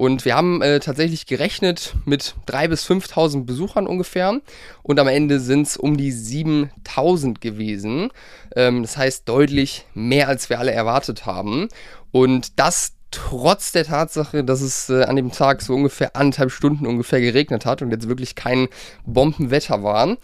Und wir haben äh, tatsächlich gerechnet mit 3.000 bis 5.000 Besuchern ungefähr. Und am Ende sind es um die 7.000 gewesen. Ähm, das heißt deutlich mehr, als wir alle erwartet haben. Und das trotz der Tatsache, dass es äh, an dem Tag so ungefähr anderthalb Stunden ungefähr geregnet hat und jetzt wirklich kein Bombenwetter war.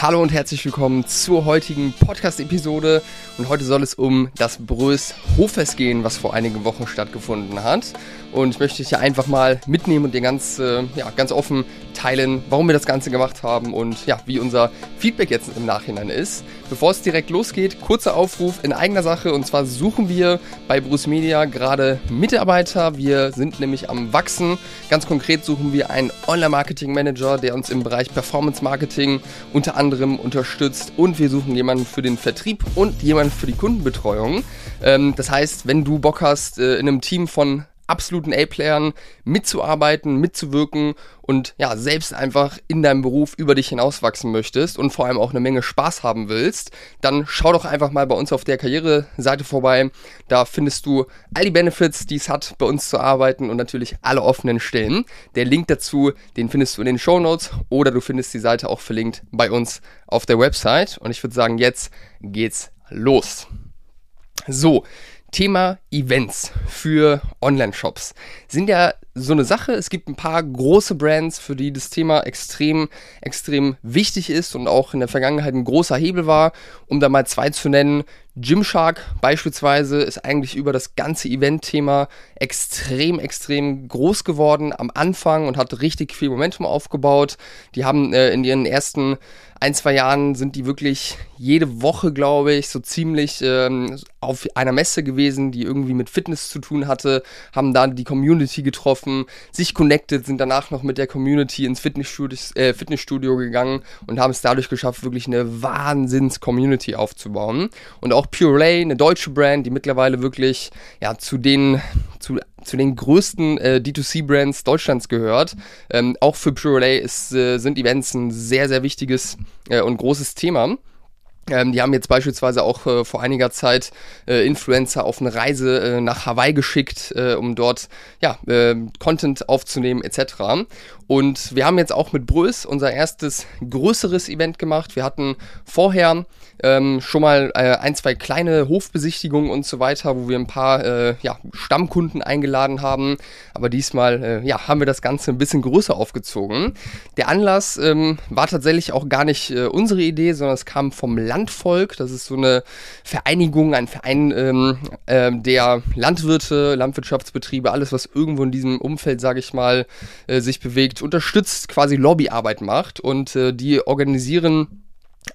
Hallo und herzlich willkommen zur heutigen Podcast-Episode. Und heute soll es um das Brös Hofes gehen, was vor einigen Wochen stattgefunden hat. Und ich möchte dich ja einfach mal mitnehmen und dir ganz, äh, ja, ganz offen teilen, warum wir das Ganze gemacht haben und ja, wie unser Feedback jetzt im Nachhinein ist. Bevor es direkt losgeht, kurzer Aufruf in eigener Sache. Und zwar suchen wir bei Bruce Media gerade Mitarbeiter. Wir sind nämlich am Wachsen. Ganz konkret suchen wir einen Online-Marketing-Manager, der uns im Bereich Performance-Marketing unter anderem unterstützt. Und wir suchen jemanden für den Vertrieb und jemanden für die Kundenbetreuung. Ähm, das heißt, wenn du Bock hast, äh, in einem Team von absoluten A-Playern mitzuarbeiten, mitzuwirken und ja, selbst einfach in deinem Beruf über dich hinauswachsen möchtest und vor allem auch eine Menge Spaß haben willst, dann schau doch einfach mal bei uns auf der Karriereseite vorbei. Da findest du all die Benefits, die es hat, bei uns zu arbeiten und natürlich alle offenen Stellen. Der Link dazu, den findest du in den Show Notes oder du findest die Seite auch verlinkt bei uns auf der Website. Und ich würde sagen, jetzt geht's los. So, Thema Events für Online-Shops sind ja so eine Sache. Es gibt ein paar große Brands, für die das Thema extrem, extrem wichtig ist und auch in der Vergangenheit ein großer Hebel war. Um da mal zwei zu nennen, Gymshark beispielsweise ist eigentlich über das ganze Event-Thema extrem, extrem groß geworden am Anfang und hat richtig viel Momentum aufgebaut. Die haben äh, in ihren ersten ein, zwei Jahren sind die wirklich jede Woche, glaube ich, so ziemlich ähm, auf einer Messe gewesen, die irgendwie mit Fitness zu tun hatte, haben da die Community getroffen, sich connected, sind danach noch mit der Community ins Fitnessstudio, äh, Fitnessstudio gegangen und haben es dadurch geschafft, wirklich eine Wahnsinns-Community aufzubauen. Und auch Purelay, eine deutsche Brand, die mittlerweile wirklich ja, zu den zu, zu den größten äh, D2C-Brands Deutschlands gehört. Ähm, auch für Purelay ist, äh, sind Events ein sehr, sehr wichtiges äh, und großes Thema. Ähm, die haben jetzt beispielsweise auch äh, vor einiger Zeit äh, Influencer auf eine Reise äh, nach Hawaii geschickt, äh, um dort ja, ähm, Content aufzunehmen etc. Und wir haben jetzt auch mit Brös unser erstes größeres Event gemacht. Wir hatten vorher ähm, schon mal äh, ein, zwei kleine Hofbesichtigungen und so weiter, wo wir ein paar äh, ja, Stammkunden eingeladen haben. Aber diesmal äh, ja, haben wir das Ganze ein bisschen größer aufgezogen. Der Anlass ähm, war tatsächlich auch gar nicht äh, unsere Idee, sondern es kam vom Landvolk. Das ist so eine Vereinigung, ein Verein ähm, äh, der Landwirte, Landwirtschaftsbetriebe, alles, was irgendwo in diesem Umfeld, sage ich mal, äh, sich bewegt unterstützt, quasi Lobbyarbeit macht und äh, die organisieren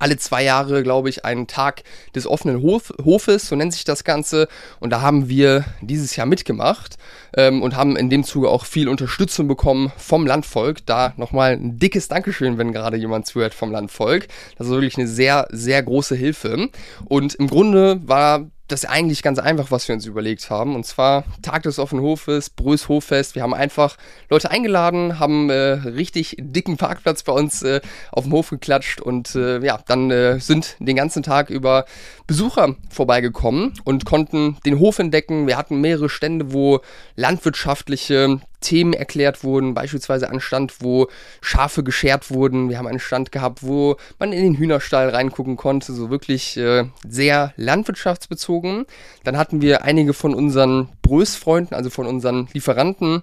alle zwei Jahre, glaube ich, einen Tag des offenen Hof, Hofes, so nennt sich das Ganze. Und da haben wir dieses Jahr mitgemacht ähm, und haben in dem Zuge auch viel Unterstützung bekommen vom Landvolk. Da nochmal ein dickes Dankeschön, wenn gerade jemand zuhört vom Landvolk. Das ist wirklich eine sehr, sehr große Hilfe. Und im Grunde war das ist eigentlich ganz einfach, was wir uns überlegt haben. Und zwar Tag des offenen Hofes, Brös Hoffest. Wir haben einfach Leute eingeladen, haben äh, richtig dicken Parkplatz bei uns äh, auf dem Hof geklatscht und äh, ja, dann äh, sind den ganzen Tag über Besucher vorbeigekommen und konnten den Hof entdecken. Wir hatten mehrere Stände, wo landwirtschaftliche Themen erklärt wurden, beispielsweise ein Stand, wo Schafe geschert wurden. Wir haben einen Stand gehabt, wo man in den Hühnerstall reingucken konnte, so wirklich äh, sehr landwirtschaftsbezogen. Dann hatten wir einige von unseren Brösfreunden, also von unseren Lieferanten,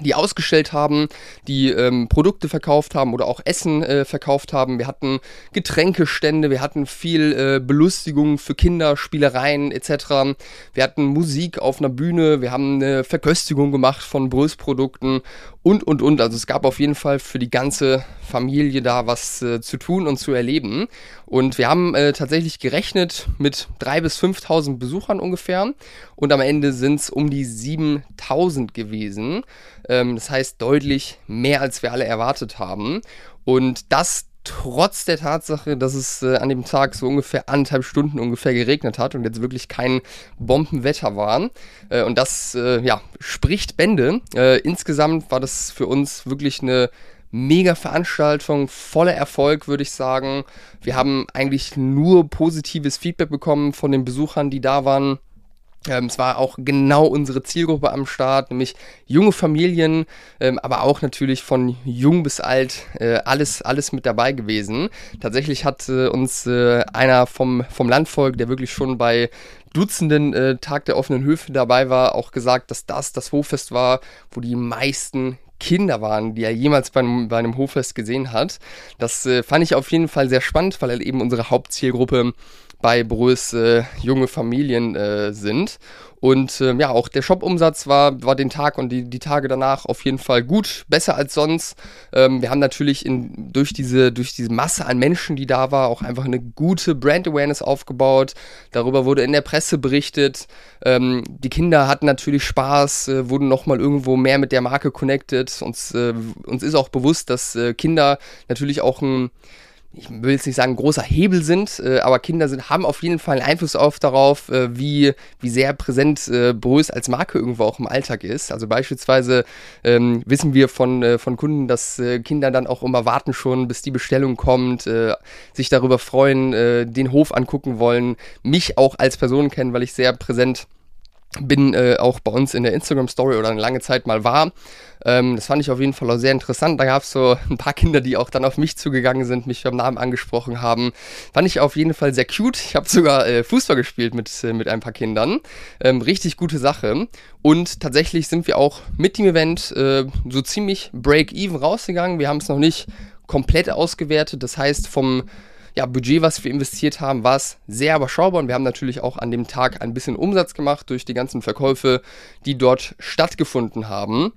die ausgestellt haben, die ähm, Produkte verkauft haben oder auch Essen äh, verkauft haben. Wir hatten Getränkestände, wir hatten viel äh, Belustigung für Kinder, Spielereien etc. Wir hatten Musik auf einer Bühne, wir haben eine Verköstigung gemacht von Brösprodukten und, und, und. Also es gab auf jeden Fall für die ganze Familie da was äh, zu tun und zu erleben. Und wir haben äh, tatsächlich gerechnet mit 3.000 bis 5.000 Besuchern ungefähr. Und am Ende sind es um die 7.000 gewesen. Ähm, das heißt deutlich mehr, als wir alle erwartet haben. Und das trotz der Tatsache, dass es äh, an dem Tag so ungefähr anderthalb Stunden ungefähr geregnet hat und jetzt wirklich kein Bombenwetter war. Äh, und das, äh, ja, spricht Bände. Äh, insgesamt war das für uns wirklich eine mega Veranstaltung, voller Erfolg, würde ich sagen. Wir haben eigentlich nur positives Feedback bekommen von den Besuchern, die da waren. Ähm, es war auch genau unsere Zielgruppe am Start, nämlich junge Familien, ähm, aber auch natürlich von jung bis alt, äh, alles, alles mit dabei gewesen. Tatsächlich hat äh, uns äh, einer vom, vom Landvolk, der wirklich schon bei Dutzenden äh, Tag der offenen Höfe dabei war, auch gesagt, dass das das Hoffest war, wo die meisten Kinder waren, die er jemals bei einem, bei einem Hoffest gesehen hat. Das äh, fand ich auf jeden Fall sehr spannend, weil er eben unsere Hauptzielgruppe bei Brös äh, junge Familien äh, sind. Und äh, ja, auch der Shop-Umsatz war, war den Tag und die, die Tage danach auf jeden Fall gut, besser als sonst. Ähm, wir haben natürlich in, durch, diese, durch diese Masse an Menschen, die da war, auch einfach eine gute Brand-Awareness aufgebaut. Darüber wurde in der Presse berichtet. Ähm, die Kinder hatten natürlich Spaß, äh, wurden nochmal irgendwo mehr mit der Marke connected. Uns, äh, uns ist auch bewusst, dass äh, Kinder natürlich auch ein ich will jetzt nicht sagen, großer Hebel sind, äh, aber Kinder sind, haben auf jeden Fall einen Einfluss auf darauf, äh, wie, wie sehr präsent äh, Brös als Marke irgendwo auch im Alltag ist. Also beispielsweise ähm, wissen wir von, äh, von Kunden, dass äh, Kinder dann auch immer warten schon, bis die Bestellung kommt, äh, sich darüber freuen, äh, den Hof angucken wollen, mich auch als Person kennen, weil ich sehr präsent bin äh, auch bei uns in der Instagram Story oder eine lange Zeit mal war. Ähm, das fand ich auf jeden Fall auch sehr interessant. Da gab es so ein paar Kinder, die auch dann auf mich zugegangen sind, mich beim Namen angesprochen haben. Fand ich auf jeden Fall sehr cute. Ich habe sogar äh, Fußball gespielt mit, äh, mit ein paar Kindern. Ähm, richtig gute Sache. Und tatsächlich sind wir auch mit dem Event äh, so ziemlich break-even rausgegangen. Wir haben es noch nicht komplett ausgewertet. Das heißt, vom ja, Budget, was wir investiert haben, war es sehr überschaubar und wir haben natürlich auch an dem Tag ein bisschen Umsatz gemacht durch die ganzen Verkäufe, die dort stattgefunden haben.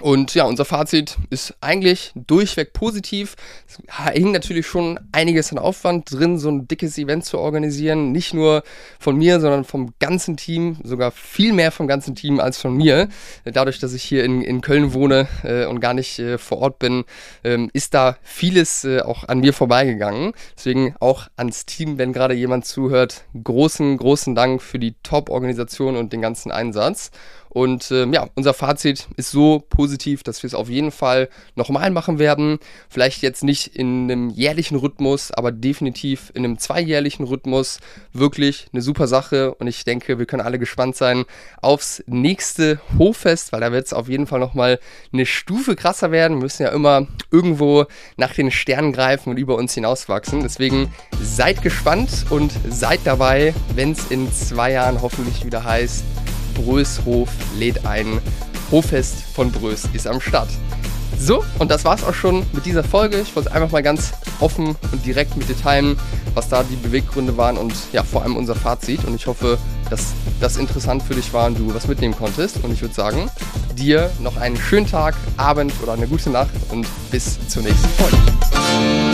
Und ja, unser Fazit ist eigentlich durchweg positiv. Es hing natürlich schon einiges an Aufwand drin, so ein dickes Event zu organisieren. Nicht nur von mir, sondern vom ganzen Team, sogar viel mehr vom ganzen Team als von mir. Dadurch, dass ich hier in, in Köln wohne äh, und gar nicht äh, vor Ort bin, ähm, ist da vieles äh, auch an mir vorbeigegangen. Deswegen auch ans Team, wenn gerade jemand zuhört, großen, großen Dank für die Top-Organisation und den ganzen Einsatz. Und äh, ja, unser Fazit ist so positiv, dass wir es auf jeden Fall nochmal machen werden. Vielleicht jetzt nicht in einem jährlichen Rhythmus, aber definitiv in einem zweijährlichen Rhythmus. Wirklich eine super Sache und ich denke, wir können alle gespannt sein aufs nächste Hoffest, weil da wird es auf jeden Fall nochmal eine Stufe krasser werden. Wir müssen ja immer irgendwo nach den Sternen greifen und über uns hinauswachsen. Deswegen seid gespannt und seid dabei, wenn es in zwei Jahren hoffentlich wieder heißt, Bröshof lädt ein. Hoffest von Brös ist am Start. So, und das war's auch schon mit dieser Folge. Ich wollte einfach mal ganz offen und direkt mit dir teilen, was da die Beweggründe waren und ja, vor allem unser Fazit. Und ich hoffe, dass das interessant für dich war und du was mitnehmen konntest. Und ich würde sagen, dir noch einen schönen Tag, Abend oder eine gute Nacht und bis zur nächsten Folge.